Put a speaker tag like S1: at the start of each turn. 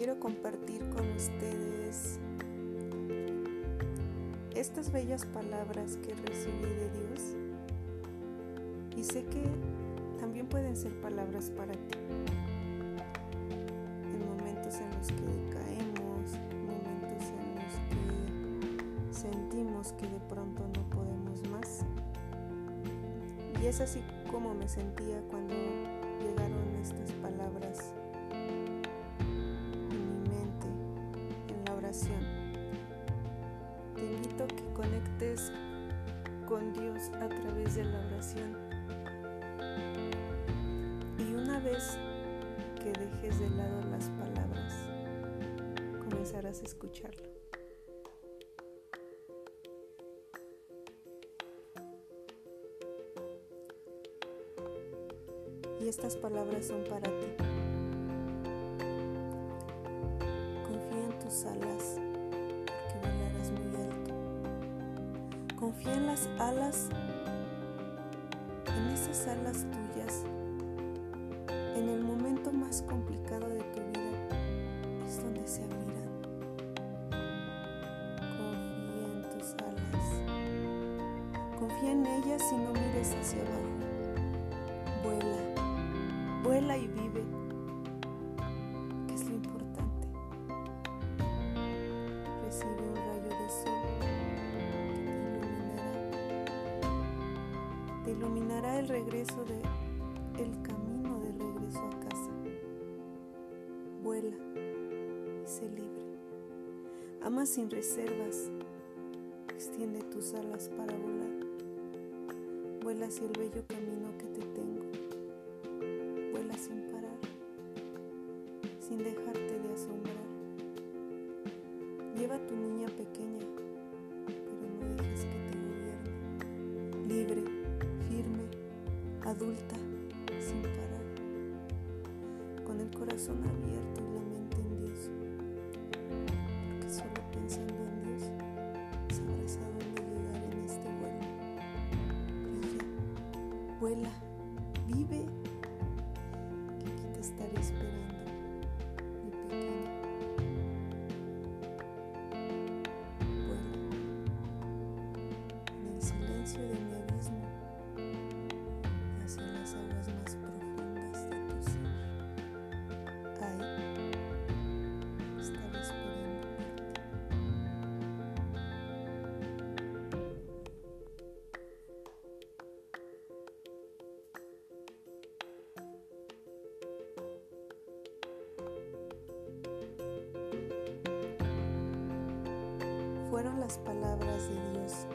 S1: quiero compartir con ustedes estas bellas palabras que recibí de Dios y sé que también pueden ser palabras para ti. En momentos en los que caemos, momentos en los que sentimos que de pronto no podemos más. Y es así como me sentía cuando llegaron conectes con Dios a través de la oración. Y una vez que dejes de lado las palabras, comenzarás a escucharlo. Y estas palabras son para ti. Confía en tus alas Confía en las alas, en esas alas tuyas. En el momento más complicado de tu vida es donde se abrirán. Confía en tus alas. Confía en ellas y no mires hacia abajo. Vuela vuela y vive, que es lo importante. Recibe un rayo de sol iluminará. El regreso de el camino de regreso a casa. Vuela y sé libre. Ama sin reservas. Extiende tus alas para volar. Vuela hacia el bello camino que te tengo sin parar, sin dejarte de asombrar. Lleva a tu niña pequeña, adulta, sin parar, con el corazón abierto y la mente en Dios, porque solo pensando en Dios sabrás a dónde llegar en este vuelo. Brilla, vuela, fueron las palabras de Dios